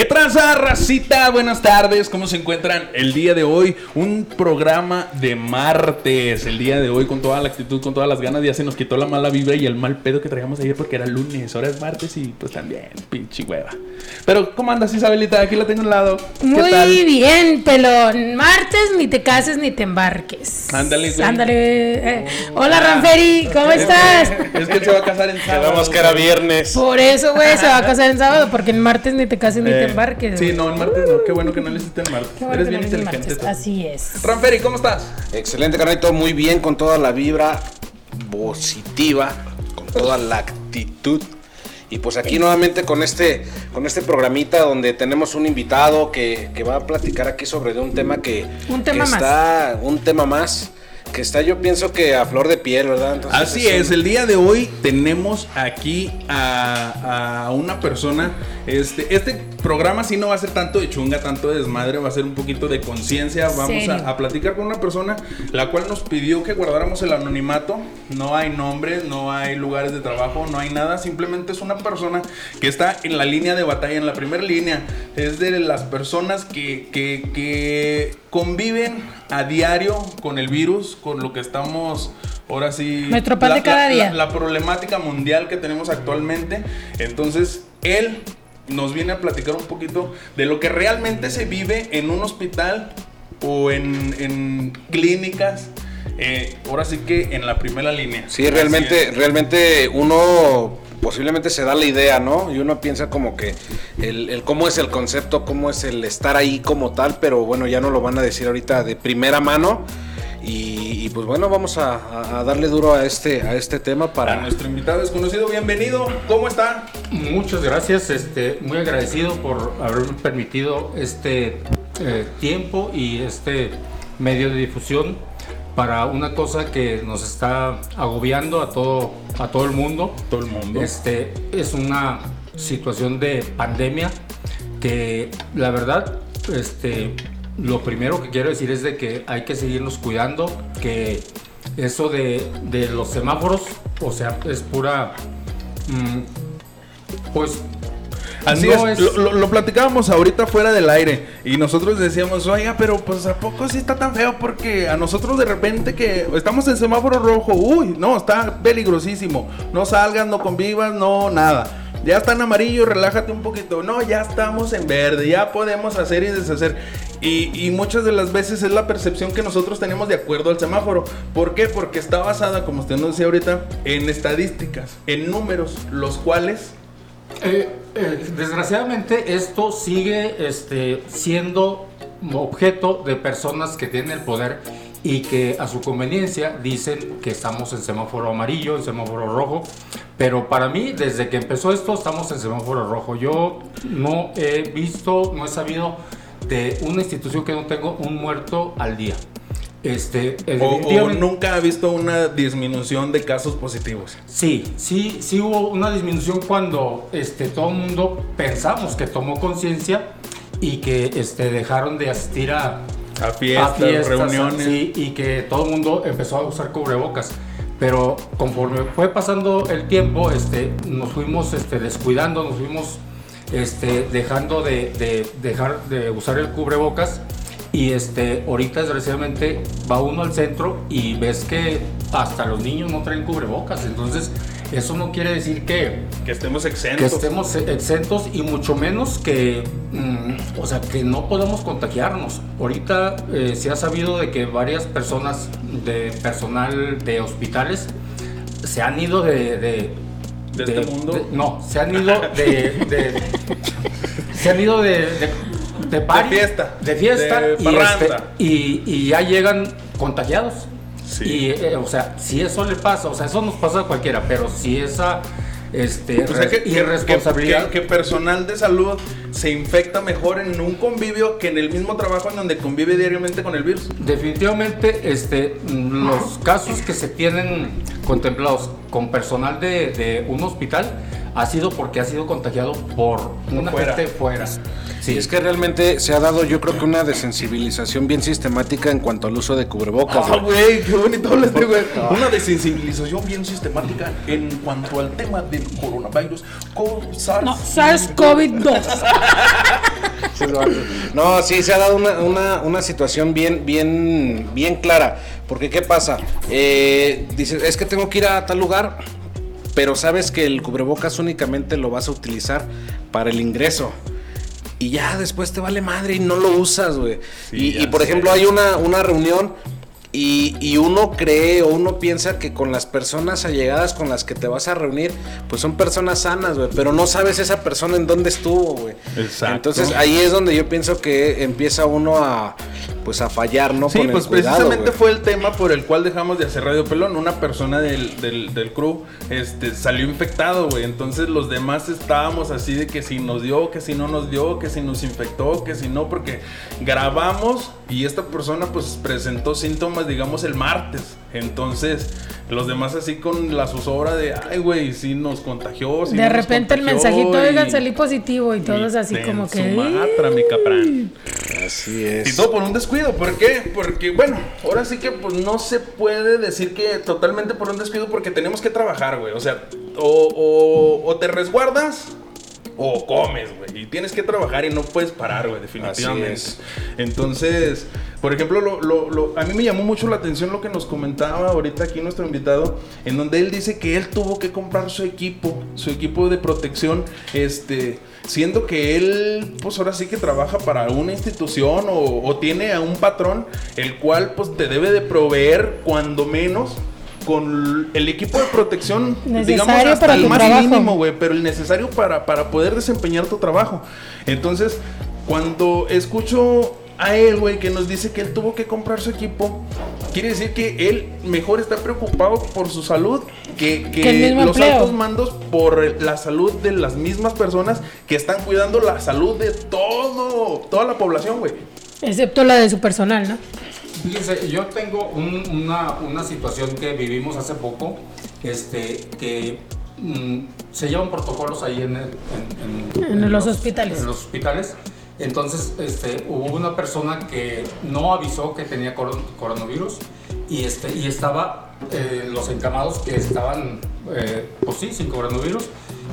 ¿Qué tranza, racita? Buenas tardes, ¿cómo se encuentran el día de hoy? Un programa de martes, el día de hoy con toda la actitud, con todas las ganas, ya se nos quitó la mala vibra y el mal pedo que traíamos ayer porque era lunes, ahora es martes y pues también, pinche hueva. Pero, ¿cómo andas Isabelita? Aquí la tengo al lado. ¿Qué Muy tal? bien, pelón. Martes ni te cases ni te embarques. Ándale, güey. Ándale. Eh, hola, Ranferi, ¿cómo estás? Es que él se va a casar en sábado. Quedamos que era viernes. Por eso, güey, se va a casar en sábado porque en martes ni te cases ni te Eh, embarques. Sí, no, en martes no. Qué bueno que no le hiciste en martes. Qué bueno Eres que bien no inteligente. martes. tú. Así es. Ranferi, ¿cómo estás? Excelente, carnalito. Muy bien, con toda la vibra positiva, con toda la actitud. Y pues aquí nuevamente con este, con este programita donde tenemos un invitado que, que va a platicar aquí sobre de un tema que, Un tema que más. está, un tema más, que está yo pienso que a flor de piel, ¿verdad? Entonces, Así un- es, el día de hoy tenemos aquí a, a una persona. Este, este programa sí no va a ser tanto de chunga, tanto de desmadre, va a ser un poquito de conciencia. Vamos a, a platicar con una persona la cual nos pidió que guardáramos el anonimato. No hay nombres, no hay lugares de trabajo, no hay nada. Simplemente es una persona que está en la línea de batalla, en la primera línea. Es de las personas que, que, que conviven a diario con el virus, con lo que estamos ahora sí. Pan la- de cada la- día. la- la problemática mundial que tenemos actualmente. Entonces, él nos viene a platicar un poquito de lo que realmente se vive en un hospital o en, en clínicas. eh, ahora sí que en la primera línea. Sí, realmente, realmente uno posiblemente se da la idea, ¿no? Y uno piensa como que el, el cómo es el concepto, cómo es el estar ahí como tal, pero bueno, ya no lo van a decir ahorita de primera mano. Y, y pues bueno, vamos a, a- a darle duro a este, a este tema Para para... nuestro invitado desconocido, bienvenido. ¿Cómo está? Muchas gracias, este, muy agradecido por haberme permitido este eh, tiempo y este medio de difusión para una cosa que nos está agobiando a todo, a todo el mundo. Todo el mundo. Este es una situación de pandemia que la verdad, este, lo primero que quiero decir es de que hay que seguirnos cuidando, que eso de, de los semáforos, o sea, es pura, mm, pues Así no es, Lo, lo- lo platicábamos ahorita fuera del aire y nosotros decíamos, oiga, pero pues a poco sí está tan feo porque a nosotros de repente que estamos en semáforo rojo, uy, no, está peligrosísimo, no salgas, no convivas, no, nada. Ya está en amarillo, relájate un poquito. No, ya estamos en verde, ya podemos hacer y deshacer. Y, y muchas de las veces es la percepción que nosotros tenemos de acuerdo al semáforo. ¿Por qué? Porque está basada, como usted nos decía ahorita, en estadísticas, en números, los cuales Eh, eh, desgraciadamente esto sigue este, siendo objeto de personas que tienen el poder y que a su conveniencia dicen que estamos en semáforo amarillo, en semáforo rojo, pero para mí desde que empezó esto estamos en semáforo rojo. Yo no he visto, no he sabido de una institución que no tengo un muerto al día. Este, o, nunca ha visto una disminución de casos positivos. Sí, sí, sí hubo una disminución cuando este, todo el mundo pensamos que tomó conciencia y que este, dejaron de asistir a, A fiestas, a fiestas, reuniones. sí, y que todo el mundo empezó a usar cubrebocas. Pero conforme fue pasando el tiempo, este, nos fuimos este, descuidando, nos fuimos este, dejando de, de- dejar de usar el cubrebocas. Y este, ahorita desgraciadamente va uno al centro y ves que hasta los niños no traen cubrebocas. Entonces, eso no quiere decir que, Que estemos que exentos. estemos exentos y mucho menos que, mm, o sea, que no podemos contagiarnos. Ahorita eh, se ha sabido de que varias personas de personal de hospitales se han ido de... ¿De, ¿De este mundo? no, se han ido de... de- se han ido de... de fiesta, de fiesta de y, este, y, y ya llegan contagiados. Sí. Y, eh, o sea, si eso le pasa, o sea, eso nos pasa a cualquiera, pero si esa este, O sea, que, res- que- irresponsabilidad. que- que personal de salud se infecta mejor en un convivio que en el mismo trabajo en donde convive diariamente con el virus. Definitivamente, este, los casos que se tienen contemplados con personal de, de un hospital ha sido porque ha sido contagiado por una fuera. gente fuera. Sí, es que realmente se ha dado yo creo que una desensibilización bien sistemática en cuanto al uso de cubrebocas. Ah, güey, qué bonito digo, güey. Una desensibilización bien sistemática en cuanto al tema del coronavirus. SARS. No, SARS-CoV-2. No, sí, se ha dado una, una, una situación bien, bien, bien clara. Porque, ¿qué pasa? Eh, dices, es que tengo que ir a tal lugar, pero sabes que el cubrebocas únicamente lo vas a utilizar para el ingreso. Y ya después te vale madre y no lo usas, güey. Sí, y, por sé. ejemplo, hay una, una reunión y, y uno cree o uno piensa que con las personas allegadas con las que te vas a reunir, pues son personas sanas, güey. Pero no sabes esa persona en dónde estuvo, güey. Exacto. Entonces ahí es donde yo pienso que empieza uno a, pues a fallar, ¿no? Sí, Con el pues cuidado, precisamente güey. fue el tema por el cual dejamos de hacer Radio Pelón. Una persona del, del, del crew este, salió infectado, güey. Entonces los demás estábamos así de que si nos dio, que si no nos dio, que si nos infectó, que si no, porque grabamos y esta persona pues presentó síntomas, digamos, el martes. Entonces los demás así con la zozobra de, ay, güey, si nos contagió. sí de nos repente el contagió", mensajito, y- oigan, salí positivo y todos y así como que... Sumatra, mi caprán. Así Y es. todo por un descuido, ¿por qué? Porque, bueno, ahora sí que pues no se puede decir que totalmente por un descuido porque tenemos que trabajar, güey. O sea, o, o- o te resguardas o comes, güey. Y tienes que trabajar y no puedes parar, güey, definitivamente. Así es. Entonces, por ejemplo, lo, lo- lo- a mí me llamó mucho la atención lo que nos comentaba ahorita aquí nuestro invitado, en donde él dice que él tuvo que comprar su equipo, su equipo de protección, este, siendo que él, pues ahora sí que trabaja para una institución o, o tiene a un patrón, el cual pues te debe de proveer cuando menos con el equipo de protección, digamos, Necesario hasta para el más trabajo. mínimo, güey, pero el necesario para, para poder desempeñar tu trabajo. Entonces, cuando escucho a él, güey, que nos dice que él tuvo que comprar su equipo, quiere decir que él mejor está preocupado por su salud que, los empleo. altos mandos por la salud de las mismas personas que están cuidando la salud de todo, toda la población, güey. Excepto la de su personal, ¿no? Fíjense, yo tengo un- una, una situación que vivimos hace poco, este, que mm, se llevan protocolos ahí en, el- en- en- En los hospitales. En los hospitales. Entonces, este, hubo una persona que no avisó que tenía coron- coronavirus y, este, y estaba eh, los encamados que estaban, eh, pues sí, sin coronavirus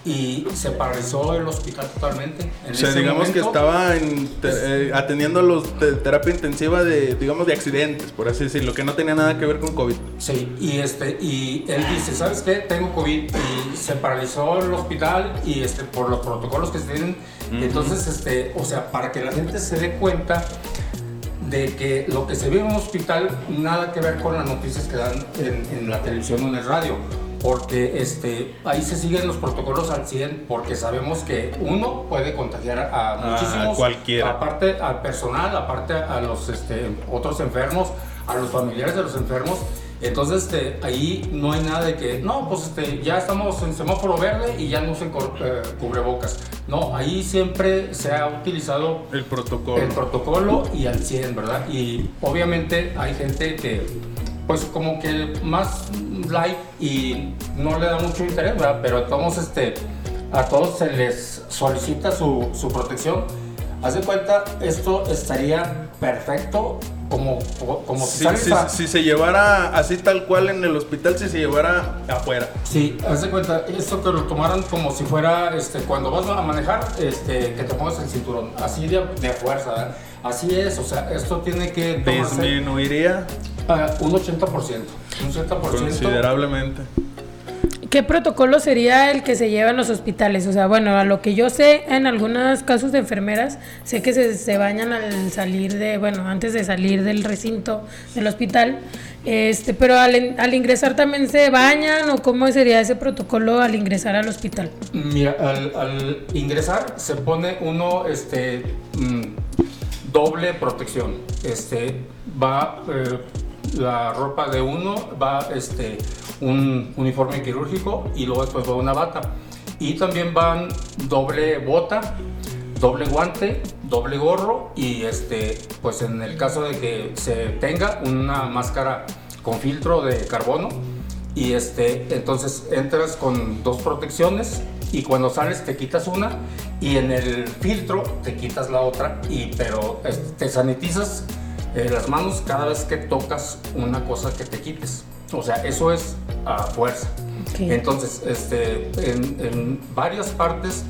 y se paralizó el hospital totalmente. En O sea, ese digamos que momento, estaba en te- eh, atendiendo a los de terapia intensiva de, digamos, de accidentes, por así decirlo, que no tenía nada que ver con COVID. Sí, y este y él dice, ¿sabes qué? Tengo COVID y se paralizó el hospital y este por los protocolos que se tienen. Entonces, este, o sea, para que la gente se dé cuenta de que lo que se ve en un hospital nada que ver con las noticias que dan en, en la televisión o en el radio. Porque este, ahí se siguen los protocolos al 100 porque sabemos que uno puede contagiar a A muchísimos, cualquiera. aparte al personal, aparte a los este, otros enfermos, a los familiares de los enfermos. Entonces, este, ahí no hay nada de que, no, pues este, ya estamos en semáforo verde y ya no usen cor- eh, cubrebocas. No, ahí siempre se ha utilizado El protocolo. el protocolo y al 100, ¿verdad? Y obviamente hay gente que, pues como que más light y no le da mucho interés, ¿verdad? Pero a todos, este, a todos se les solicita su, su protección. Haz de cuenta, esto estaría perfecto como, como si Si, sales si- se llevara así tal cual en el hospital, si se llevara afuera. Sí, haz de cuenta, esto que lo tomaran como si fuera, este, cuando vas a manejar, este, que te pongas el cinturón, así de, de fuerza. Así es, o sea, esto tiene que Disminuiría ah, un 80%, un 80%. considerablemente. ¿Qué protocolo sería el que se lleva en los hospitales? O sea, bueno, a lo que yo sé, en algunos casos de enfermeras, sé que se, se bañan al salir de, bueno, antes de salir del recinto del hospital, este, pero al, al ingresar también se bañan o cómo sería ese protocolo al ingresar al hospital. Mira, al, al ingresar se pone uno, este, mm, doble protección. Este, va eh, la ropa de uno, va este, un uniforme quirúrgico y luego después va una bata. Y también van doble bota, doble guante, doble gorro y este, pues en el caso de que se tenga una máscara con filtro de carbono y este, entonces entras con dos protecciones y cuando sales te quitas una y en el filtro te quitas la otra y pero este, te sanitizas eh, las manos cada vez que tocas una cosa que te quites. O sea, eso es a fuerza. Ok. Entonces, este, en, en varias partes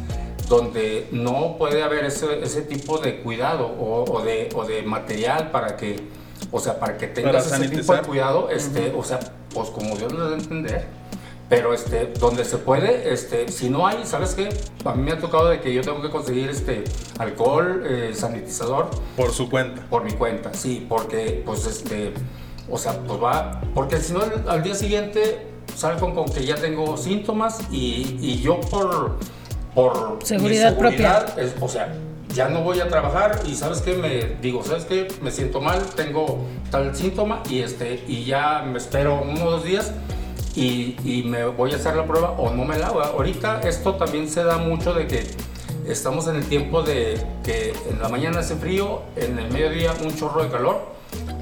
donde no puede haber ese, ese tipo de cuidado o, o de, o de material para que, o sea, para que tengas Para ese tipo de cuidado, este, o sea, pues como Dios lo debe entender. Pero este, donde se puede, este, si no hay, ¿sabes qué? A mí me ha tocado de que yo tengo que conseguir este alcohol, eh, sanitizador, Por su cuenta. por mi cuenta, sí, porque pues este, o sea, pues va, porque si no al, al día siguiente salgo con que ya tengo síntomas y, y yo por, por mi Seguridad propia. es- o sea, ya no voy a trabajar y sabes qué, me digo, sabes qué, me siento mal, tengo tal síntoma y este, y ya me espero uno o dos días. Y, y me voy a hacer la prueba o no me la hago. Ahorita esto también se da mucho de que estamos en el tiempo de que en la mañana hace frío, en el mediodía un chorro de calor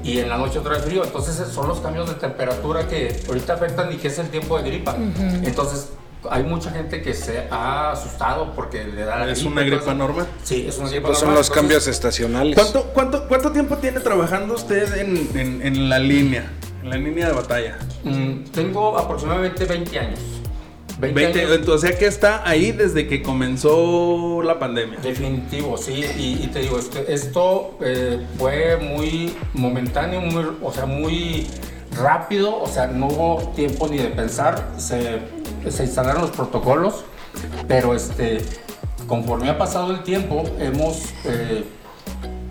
y en la noche otra vez frío. Entonces son los cambios de temperatura que ahorita afectan y que es el tiempo de gripa. Entonces hay mucha gente que se ha asustado porque le da la Es gripa una y todo gripa normal. Sí, es una gripa Pues son normal. los Entonces, cambios estacionales. ¿Cuánto, cuánto, ¿Cuánto tiempo tiene trabajando usted en, en- en la línea? La línea de batalla. mm, tengo aproximadamente 20 años. 20, 20, años. o sea que está ahí desde que comenzó la pandemia. Definitivo, sí, y, y te digo, esto eh, fue muy momentáneo, muy, o sea, muy rápido, o sea, no hubo tiempo ni de pensar, se, se instalaron los protocolos, pero este, conforme ha pasado el tiempo, hemos eh,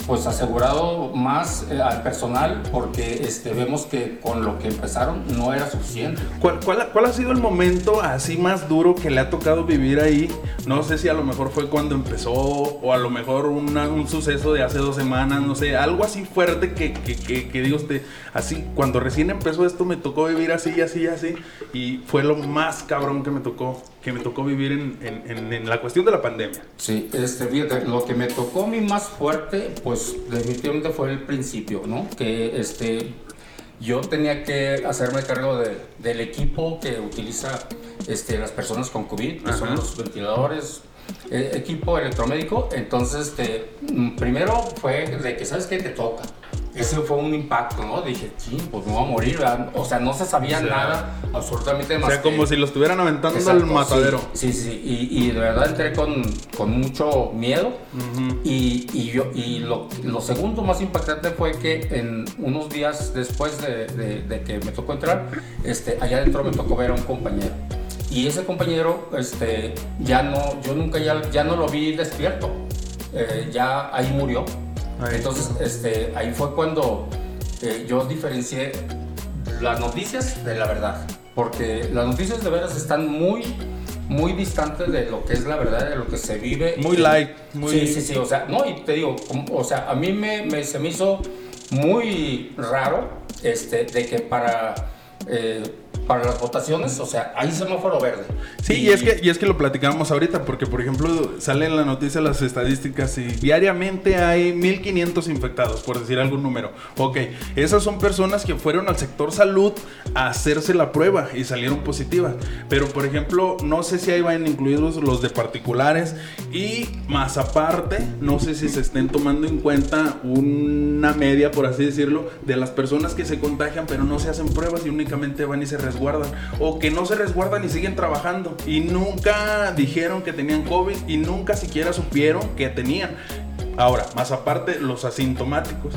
pues asegurado más eh, al personal porque este, vemos que con lo que empezaron no era suficiente. ¿Cuál, cuál, cuál ha sido el momento así más duro que le ha tocado vivir ahí? No sé si a lo mejor fue cuando empezó o a lo mejor una- un suceso de hace dos semanas, no sé, algo así fuerte que, que, que, que diga usted, así, cuando recién empezó esto me tocó vivir así así así y fue lo más cabrón que me tocó, que me tocó vivir en, en, en- en la cuestión de la pandemia. Sí, este, fíjate, lo que me tocó a mí más fuerte, pues definitivamente fue el principio, ¿no? Que este, yo tenía que hacerme cargo de- del equipo que utiliza este, las personas con COVID, que son los ventiladores, eh, equipo electromédico. Entonces, este, mm, primero fue de que, ¿sabes qué? Te toca. Ese fue un impacto, ¿no? Dije, sí, pues me voy a morir, ¿verdad? O sea, no se sabía O sea, nada absolutamente O más sea, como si lo estuvieran aventando Exacto, al matadero. Sí, sí, sí. Y, y de verdad entré con, con mucho miedo. y, y yo, y lo, lo segundo más impactante fue que en unos días después de, de- de que me tocó entrar, este, allá adentro me tocó ver a un compañero. Y ese compañero, este, ya no, yo nunca ya, ya no lo vi despierto. Eh, ya ahí murió. Entonces, este, ahí fue cuando eh, yo diferencié las noticias de la verdad. Porque las noticias de veras están muy, muy distantes de lo que es la verdad, de lo que se vive. Muy light, muy- Sí, sí, sí. O sea, no, y te digo, o sea, a mí me, me- se me hizo muy raro este, de que para, eh, para las votaciones, o sea, hay semáforo verde. Sí, y, es que, y es que lo platicábamos ahorita, porque por ejemplo salen en la noticia las estadísticas y diariamente hay 1500 infectados, por decir algún número. Ok, esas son personas que fueron al sector salud a hacerse la prueba y salieron positivas. Pero por ejemplo, no sé si ahí van incluidos los de particulares y más aparte, no sé si se estén tomando en cuenta una media, por así decirlo, de las personas que se contagian pero no se hacen pruebas y únicamente van y se resguardan. O que no se resguardan y siguen trabajando. Y nunca dijeron que tenían COVID y nunca siquiera supieron que tenían. Ahora, más aparte, los asintomáticos.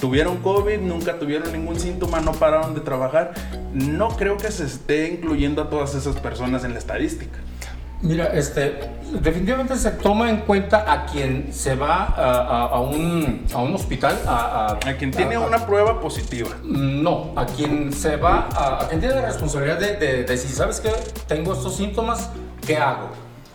Tuvieron COVID, nunca tuvieron ningún síntoma, no pararon de trabajar. No creo que se esté incluyendo a todas esas personas en la estadística. Mira, este, definitivamente se toma en cuenta a quien se va a, a- a un, a un hospital a, A quien tiene una prueba positiva. No, a quien se va, a, a quien tiene la responsabilidad de, de, de si sabes que tengo estos síntomas, ¿qué hago?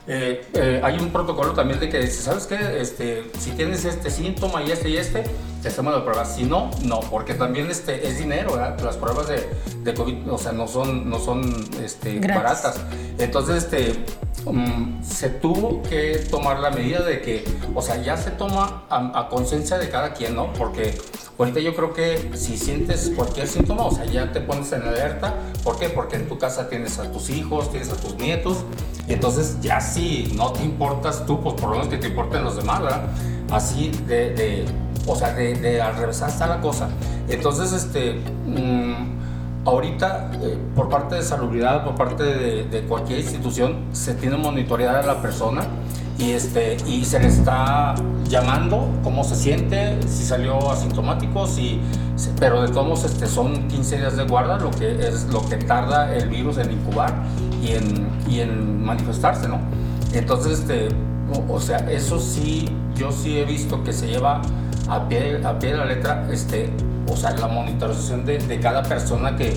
Eh, eh, hay un protocolo también de que si sabes que este, si tienes este síntoma y este y este, te hacemos la prueba. Si no, no, porque también este, es dinero, ¿verdad? Las pruebas de, de COVID, o sea, no son, no son este, baratas. Entonces, este, mm, se tuvo que tomar la medida de que, o sea, ya se toma a, a conciencia de cada quien, ¿no? Porque ahorita yo creo que si sientes cualquier síntoma, o sea, ya te pones en alerta. ¿Por qué? Porque en tu casa tienes a tus hijos, tienes a tus nietos. Y entonces ya si no te importas tú, pues por lo menos que te importen los demás, ¿verdad? Así de, de- o sea, de, al revés está la cosa. Entonces, este... mm, Ahorita, eh, por parte de salubridad, por parte de, cualquier institución, se tiene monitoreada la persona y, y, este, y se le está llamando cómo se siente, si salió asintomático, si, pero de todos modos este, son 15 días de guarda, lo que es lo que tarda el virus en incubar y en, y en manifestarse, ¿no? Entonces, este, o, sea, eso sí, yo sí he visto que se lleva a pie, a pie de la letra, este, o sea, la monitorización de, de cada persona que,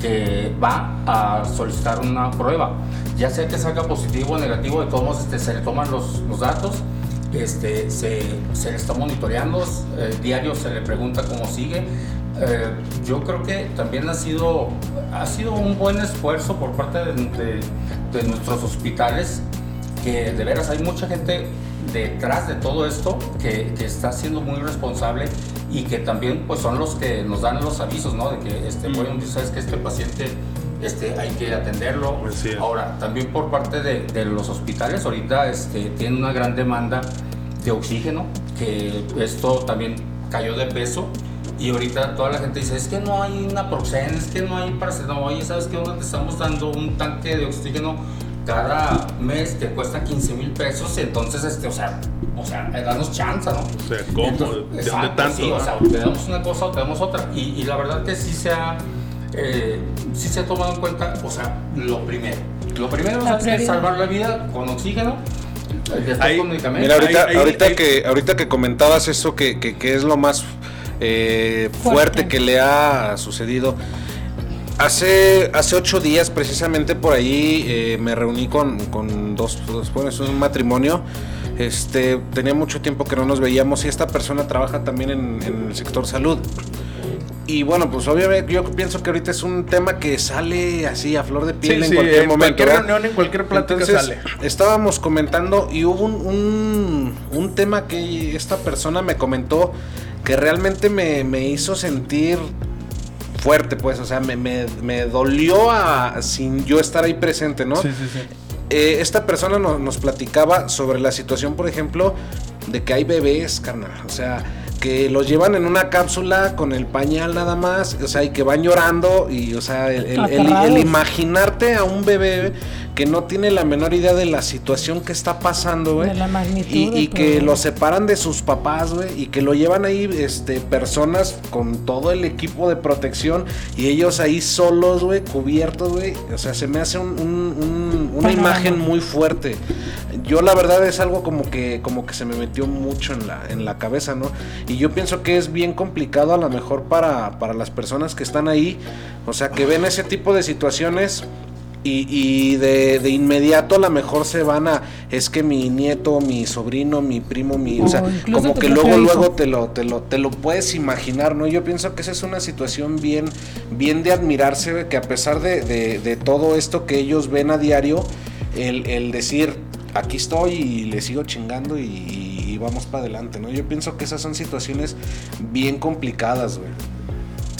que va a solicitar una prueba. Ya sea que salga positivo o negativo, de todos modos este, se le toman los, los datos, este, se, se, le está monitoreando, eh, diario se le pregunta cómo sigue. Eh, yo creo que también ha sido, ha sido un buen esfuerzo por parte de, de, de nuestros hospitales, que de veras hay mucha gente detrás de todo esto que, que, está siendo muy responsable y que también pues son los que nos dan los avisos, ¿no? De que este, mm. bueno, sabes que este paciente este, hay que atenderlo. Pues Ahora, también por parte de, de, los hospitales, ahorita este, tienen una gran demanda de oxígeno, que esto también cayó de peso. Y ahorita toda la gente dice, es que no hay una Proxen, es que no hay paracetamol, oye, ¿sabes qué? Te estamos dando un tanque de oxígeno cada mes que cuesta 15 mil pesos, entonces, este, o sea, o sea, danos chance, ¿no? O sea, ¿cómo? Entonces, ¿De dónde tanto? Sí, o sea, te damos una cosa o te damos otra. Y, y la verdad que sí se ha, eh, sí se ha tomado en cuenta, o sea, lo primero. Lo primero es salvar la vida con oxígeno. Ahí, mira, ahorita, ahí, ahorita ahí, que, ahorita que comentabas eso, que, que, que es lo más eh, fuerte. fuerte que le ha sucedido. Hace, hace ocho días, precisamente por ahí, eh, me reuní con, con dos, dos bueno, es un matrimonio. Este, tenía mucho tiempo que no nos veíamos y esta persona trabaja también en, en el sector salud. Y bueno, pues obviamente yo pienso que ahorita es un tema que sale así a flor de piel sí, en sí, cualquier en momento. cualquier ¿verdad? reunión, en cualquier plática Entonces, sale. estábamos comentando y hubo un, un, un, tema que esta persona me comentó que realmente me, me hizo sentir fuerte, pues, o sea, me, me, me, dolió a, sin yo estar ahí presente, ¿no? Sí, sí, sí. Eh, esta persona no, nos platicaba sobre la situación, por ejemplo, de que hay bebés, carnal, o sea, que los llevan en una cápsula con el pañal nada más, o sea, y que van llorando y, o sea, el, el, el, el imaginarte a un bebé que no tiene la menor idea de la situación que está pasando, güey. De la magnitud. Y, y que lo separan de sus papás, güey, y que lo llevan ahí, este, personas con todo el equipo de protección y ellos ahí solos, güey, cubiertos, güey. O sea, se me hace un, un, un, una imagen muy fuerte. Yo la verdad es algo como que, como que se me metió mucho en la, en la cabeza, ¿no? Y yo pienso que es bien complicado a lo mejor para, para las personas que están ahí, o sea, que ven ese tipo de situaciones y, y de, de, inmediato a lo mejor se van a es que mi nieto, mi sobrino, mi primo, mi, o, o sea, como que luego luego te lo, te lo te lo puedes imaginar, ¿no? Yo pienso que esa es una situación bien bien de admirarse que a pesar de, de, de todo esto que ellos ven a diario, el, el decir aquí estoy y le sigo chingando y, y vamos para adelante, ¿no? Yo pienso que esas son situaciones bien complicadas, güey.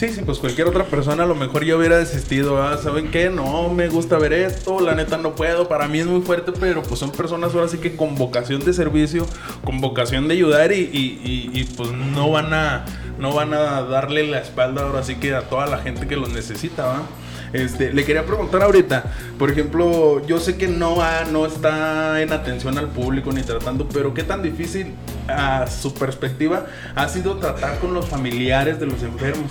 Sí, sí, pues cualquier otra persona a lo mejor ya hubiera desistido. ¿ah? ¿Saben qué? No me gusta ver esto, la neta no puedo. Para mí es muy fuerte, pero pues son personas ahora sí que con vocación de servicio, con vocación de ayudar y, y, y, y pues no van a no van a darle la espalda ahora sí que a toda la gente que los necesita, ¿va? Este, le quería preguntar ahorita, por ejemplo, yo sé que no, ha, no está en atención al público ni tratando, pero qué tan difícil a su perspectiva ha sido tratar con los familiares de los enfermos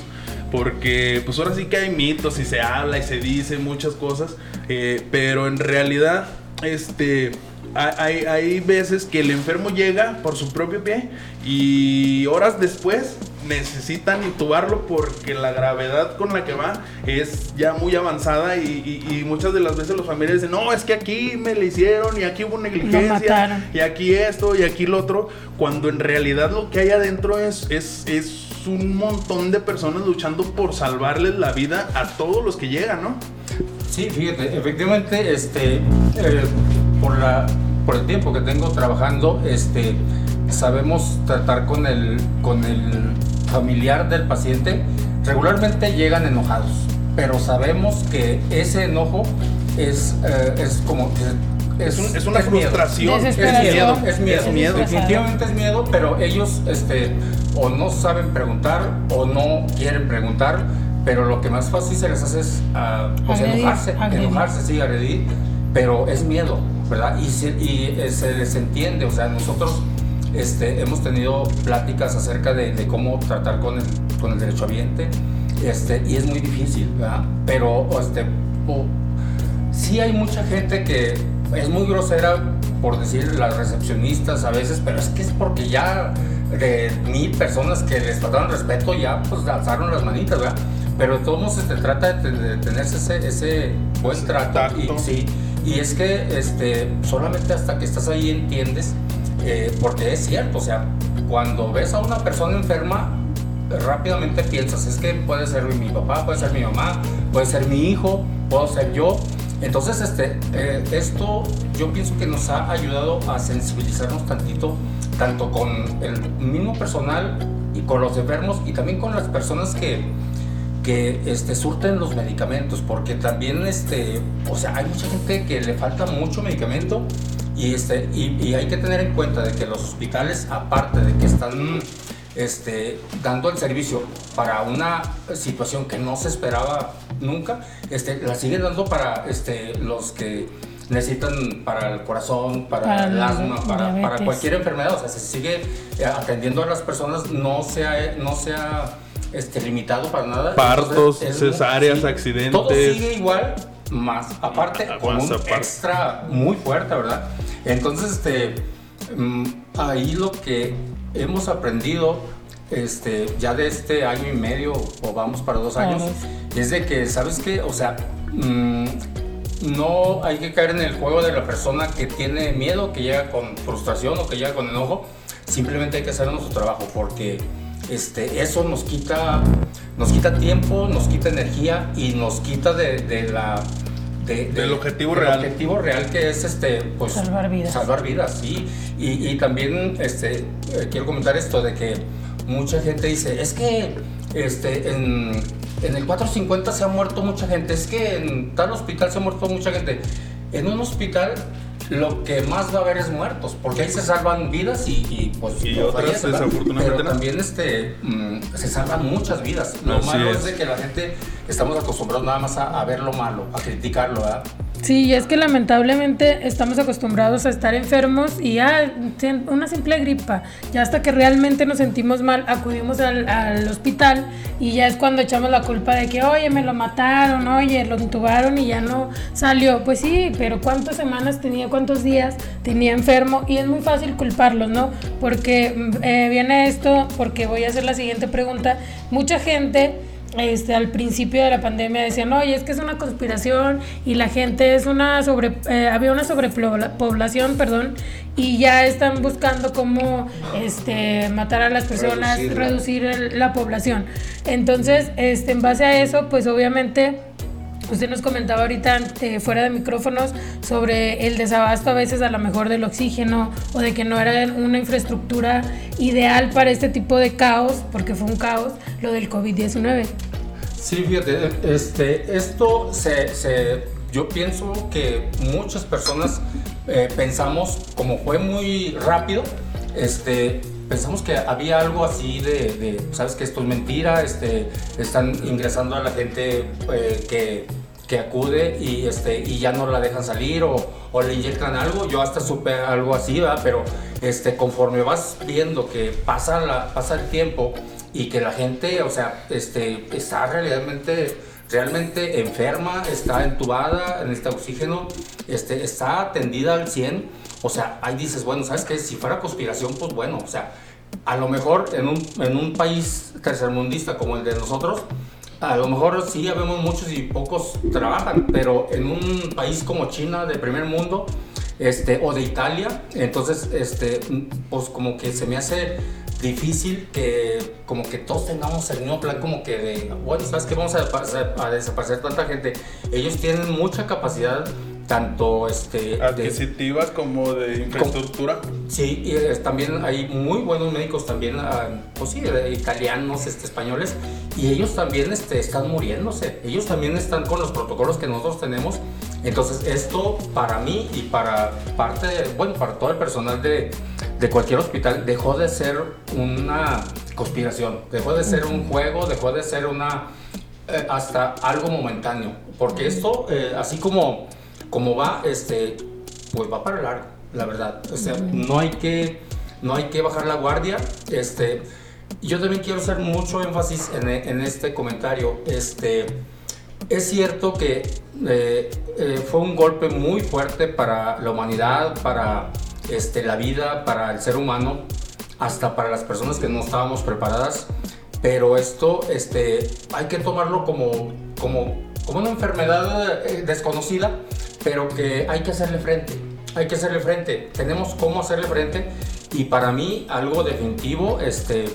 porque pues ahora sí que hay mitos y se habla y se dice muchas cosas, eh, pero en realidad este hay, hay, veces que el enfermo llega por su propio pie y horas después necesitan intubarlo porque la gravedad con la que va es ya muy avanzada y, y, y muchas de las veces los familiares dicen, no, es que aquí me le hicieron y aquí hubo negligencia y aquí esto y aquí lo otro, cuando en realidad lo que hay adentro es, es, es un montón de personas luchando por salvarles la vida a todos los que llegan, ¿no? Sí, fíjate, efectivamente, este, eh, por, la, por el tiempo que tengo trabajando, este, sabemos tratar con el, con el familiar del paciente. Regularmente llegan enojados, pero sabemos que ese enojo es, eh, es como es, un, es, una es frustración. Es miedo, es miedo. Es miedo. Definitivamente es miedo, pero ellos este, o no saben preguntar o no quieren preguntar, pero lo que más fácil se les hace es uh, pues enojarse, agredir. enojarse, sí, agredir, pero es miedo. ¿verdad? Y, se, y eh, se les entiende, o sea, nosotros este, hemos tenido pláticas acerca de, de cómo tratar con el, con el derecho ambiente, este, y es muy difícil, ¿verdad? Pero este, o- sí hay mucha gente que es muy grosera, por decir, las recepcionistas a veces, pero es que es porque ya de mil personas que les faltaron respeto ya pues alzaron las manitas, ¿verdad? Pero de todos modos se trata de, de tenerse ese, ese buen trato. tacto. Y, sí, y es que este, solamente hasta que estás ahí entiendes, eh, porque es cierto, o sea, cuando ves a una persona enferma, rápidamente piensas, es que puede ser mi papá, puede ser mi mamá, puede ser mi hijo, puedo ser yo. Entonces, este, eh, esto yo pienso que nos ha ayudado a sensibilizarnos tantito, tanto con el mismo personal y con los enfermos y también con las personas que, que este, surten los medicamentos, porque también, este, o sea, hay mucha gente que le falta mucho medicamento y, este, y, hay que tener en cuenta de que los hospitales, aparte de que están este, dando el servicio para una situación que no se esperaba nunca, este, la siguen dando para este, los que necesitan para el corazón, para, Para el asma, para, cualquier enfermedad, o sea, se sigue eh, atendiendo a las personas, no sea, no sea este, limitado para nada. Partos, Entonces, es muy- cesáreas, accidentes. Todo sigue igual, más aparte, con un aparte. extra muy fuerte, ¿verdad? Entonces, este, mm, ahí lo que hemos aprendido este, ya de este año y medio o vamos para dos años, Vamos. es de que, ¿sabes qué? O sea, mm, no hay que caer en el juego de la persona que tiene miedo, que llega con frustración o que llega con enojo. Simplemente hay que hacer nuestro trabajo porque este, eso nos quita, nos quita tiempo, nos quita energía y nos quita de, de la... de- de- Del objetivo del real. objetivo real que es este, pues, Salvar vidas. Salvar vidas, sí. Y, y también este, eh, quiero comentar esto de que mucha gente dice, es que este, en, en el 450 se ha muerto mucha gente, es que en tal hospital se ha muerto mucha gente. En un hospital lo que más va a haber es muertos, porque ahí se salvan vidas y, y, pues Y no otras, fallecen, ¿verdad? desafortunadamente, Pero también este, mm, se salvan muchas vidas. Lo Así malo es. es. de que la gente estamos acostumbrados nada más a, a ver lo malo, a criticarlo, ¿verdad? Sí, y es que lamentablemente estamos acostumbrados a estar enfermos y ya una simple gripa, ya hasta que realmente nos sentimos mal acudimos al, al hospital y ya es cuando echamos la culpa de que, oye, me lo mataron, oye, lo intubaron y ya no salió. Pues sí, pero ¿cuántas semanas tenía, cuántos días tenía enfermo? Y es muy fácil culparlos, ¿no? Porque mm, eh, viene esto, porque voy a hacer la siguiente pregunta. Mucha gente este, al principio de la pandemia decían, oye, es que es una conspiración y la gente es una sobre, eh, había una sobrepoblación, perdón, y ya están buscando cómo este, matar a las personas, Reducirla. reducir el- la población. Entonces, este, en base a eso, pues obviamente... Usted nos comentaba ahorita eh, fuera de micrófonos sobre el desabasto a veces a lo mejor del oxígeno o de que no era una infraestructura ideal para este tipo de caos, porque fue un caos, lo del COVID-19. Sí, este, esto se, yo pienso que muchas personas eh, pensamos, como fue muy rápido, este, pensamos que había algo así de, de, sabes que esto es mentira, este, están ingresando a la gente eh, que, que acude y, este, y ya no la dejan salir o, o le inyectan algo. Yo hasta supe algo así, ¿verdad? pero este, conforme vas viendo que pasa, la, pasa el tiempo y que la gente, o sea, este, está realmente, realmente enferma, está entubada, necesita oxígeno, este, está atendida al 100. O sea, ahí dices, bueno, ¿sabes qué? Si fuera conspiración, pues bueno, o sea, a lo mejor en un, en un país tercermundista como el de nosotros, a lo mejor sí habemos muchos y pocos trabajan, pero en un país como China de primer mundo, este, o de Italia, entonces, este, pues como que se me hace difícil que como que todos tengamos el mismo plan como que de, bueno, ¿sabes qué? Vamos a, desaparecer tanta gente. Ellos tienen mucha capacidad, tanto este... de- Adquisitivas como de infraestructura. Sí, y eh, también hay muy buenos médicos también, ah, pues sí, eh, italianos, este, españoles, y ellos también este, están muriéndose. Ellos también están con los protocolos que nosotros tenemos. Entonces, esto para mí y para parte, de- bueno, para todo el personal de, de cualquier hospital, dejó de ser una conspiración, dejó de ser un juego, dejó de ser una, eh, hasta algo momentáneo. Porque esto, eh, así como, como va, este, pues va para largo, la verdad. O sea, no hay que, no hay que bajar la guardia. Este, yo también quiero hacer mucho énfasis en, en este comentario. Este, es cierto que eh, eh, fue un golpe muy fuerte para la humanidad, para este, la vida, para el ser humano, hasta para las personas que no estábamos preparadas. Pero esto este, hay que tomarlo como, como, como una enfermedad eh, desconocida, pero que hay que hacerle frente. Hay que hacerle frente. Tenemos cómo hacerle frente. Y para mí algo definitivo este,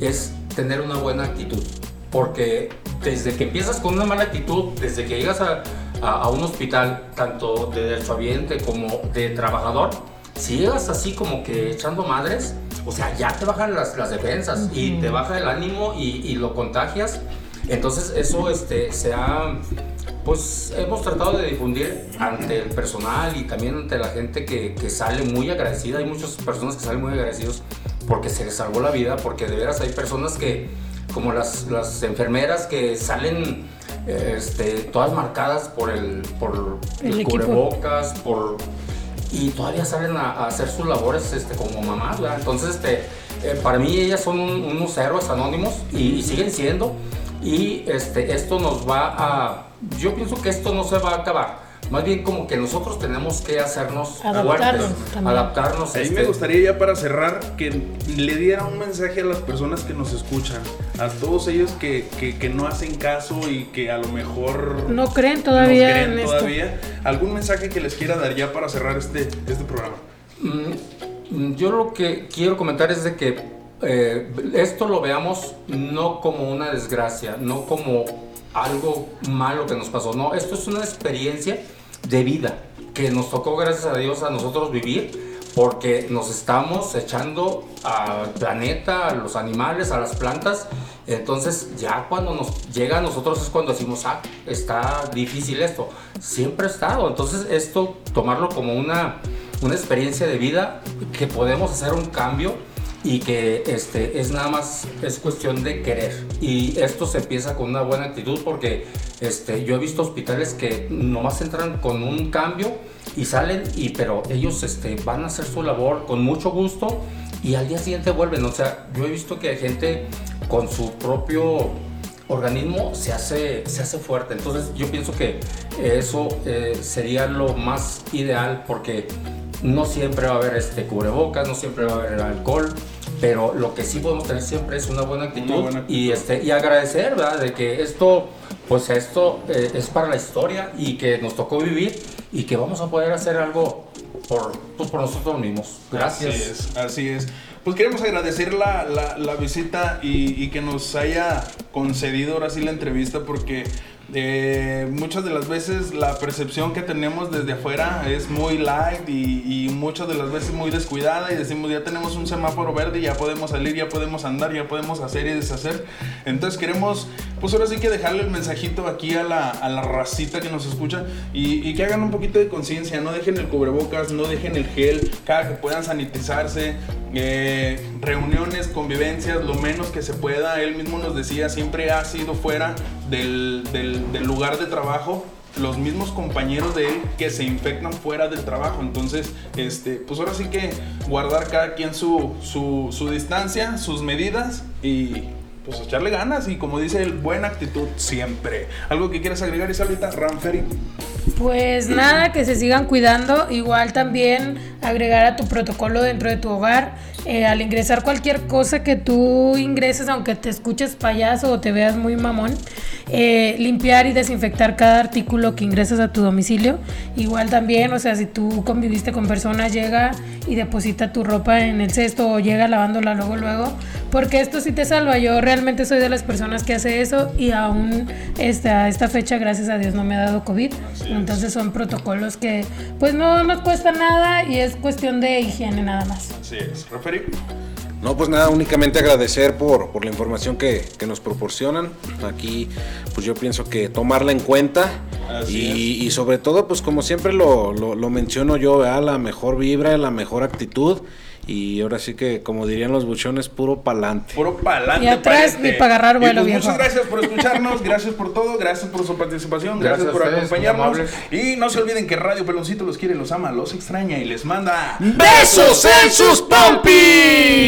es tener una buena actitud. Porque desde que empiezas con una mala actitud, desde que llegas a, a, un hospital, tanto de derechohabiente como de trabajador, si llegas así como que echando madres, o sea, ya te bajan las, las defensas y te baja el ánimo y, y, lo contagias. Entonces eso este, se ha, pues hemos tratado de difundir ante el personal y también ante la gente que, que sale muy agradecida. Hay muchas personas que salen muy agradecidos porque se les salvó la vida, porque de veras hay personas que, como las, las enfermeras que salen este, todas marcadas por el, por el cubrebocas, por y todavía salen a, hacer sus labores este, como mamás, Entonces, este, eh, para mí ellas son unos héroes anónimos y, siguen siendo. Y este, esto nos va a... Yo pienso que esto no se va a acabar más bien como que nosotros tenemos que hacernos adaptarnos, adaptarnos. A mí me este gustaría ya para cerrar que le diera un mensaje a las personas que nos escuchan, a todos ellos que, que, no hacen caso y que a lo mejor no creen todavía en todavía. ¿Algún mensaje que les quiera dar ya para cerrar este, este programa? Mm, yo lo que quiero comentar es de que eh, esto lo veamos no como una desgracia, no como algo malo que nos pasó, no, esto es una experiencia de vida que nos tocó, gracias a Dios, a nosotros vivir, porque nos estamos echando al planeta, a los animales, a las plantas. Entonces, ya cuando nos llega a nosotros es cuando decimos, ah, está difícil esto. Siempre ha estado. Entonces, esto, tomarlo como una, una experiencia de vida, que podemos hacer un cambio y que este, es nada más, es cuestión de querer. Y esto se empieza con una buena actitud porque este, yo he visto hospitales que nomás entran con un cambio y salen, y, pero ellos este, van a hacer su labor con mucho gusto y al día siguiente vuelven. O sea, yo he visto que hay gente con su propio organismo se hace, se hace fuerte. Entonces yo pienso que eso eh, sería lo más ideal porque no siempre va a haber este cubrebocas, no siempre va a haber alcohol, pero lo que sí podemos tener siempre es una buena actitud, Y, este, y agradecer, ¿verdad? De que esto, pues esto eh, es para la historia y que nos tocó vivir y que vamos a poder hacer algo por, pues, por nosotros mismos. Gracias. Así es, así es. Pues queremos agradecer la, visita y, y, que nos haya concedido ahora sí la entrevista porque eh, muchas de las veces la percepción que tenemos desde afuera es muy light y, muchas de las veces muy descuidada y decimos ya tenemos un semáforo verde, ya podemos salir, ya podemos andar, ya podemos hacer y deshacer. Entonces queremos, pues ahora sí que dejarle el mensajito aquí a la, a la racita que nos escucha y, que hagan un poquito de conciencia, no dejen el cubrebocas, no dejen el gel, cada que puedan sanitizarse, eh, reuniones, convivencias, lo menos que se pueda. Él mismo nos decía, siempre ha sido fuera del, del, lugar de trabajo los mismos compañeros de él que se infectan fuera del trabajo. Entonces, este, pues ahora sí que guardar cada quien su, su, su distancia, sus medidas y pues echarle ganas y como dice él, buena actitud siempre. ¿Algo que quieras agregar, Isaurita? Ranferi. Pues nada, que se sigan cuidando. Igual también agregar a tu protocolo dentro de tu hogar. Eh, al ingresar cualquier cosa que tú ingreses, aunque te escuches payaso o te veas muy mamón, eh, limpiar y desinfectar cada artículo que ingresas a tu domicilio. Igual también, o sea, si tú conviviste con personas, llega y deposita tu ropa en el cesto o llega lavándola luego, luego, porque esto sí te salva. Yo realmente soy de las personas que hace eso y aún esta, esta fecha, gracias a Dios, no me ha dado COVID. Entonces son protocolos que pues no nos cuesta nada y es cuestión de higiene nada más. Así es. Referir. No, pues nada, únicamente agradecer por, por la información que, que, nos proporcionan. Aquí, pues yo pienso que tomarla en cuenta y, y, sobre todo, pues como siempre lo, lo, lo menciono yo, la mejor vibra, la mejor actitud Y ahora sí que, como dirían los buchones, puro pa'lante. Puro pa'lante. Y atrás ni pa' agarrar vuelo, pues viejo. Muchas gracias por escucharnos, gracias por todo, gracias por su participación, gracias, Gracias por ustedes, acompañarnos. Y no se olviden que Radio Peloncito los quiere, los ama, los extraña y les manda ¡Besos en sus pompis!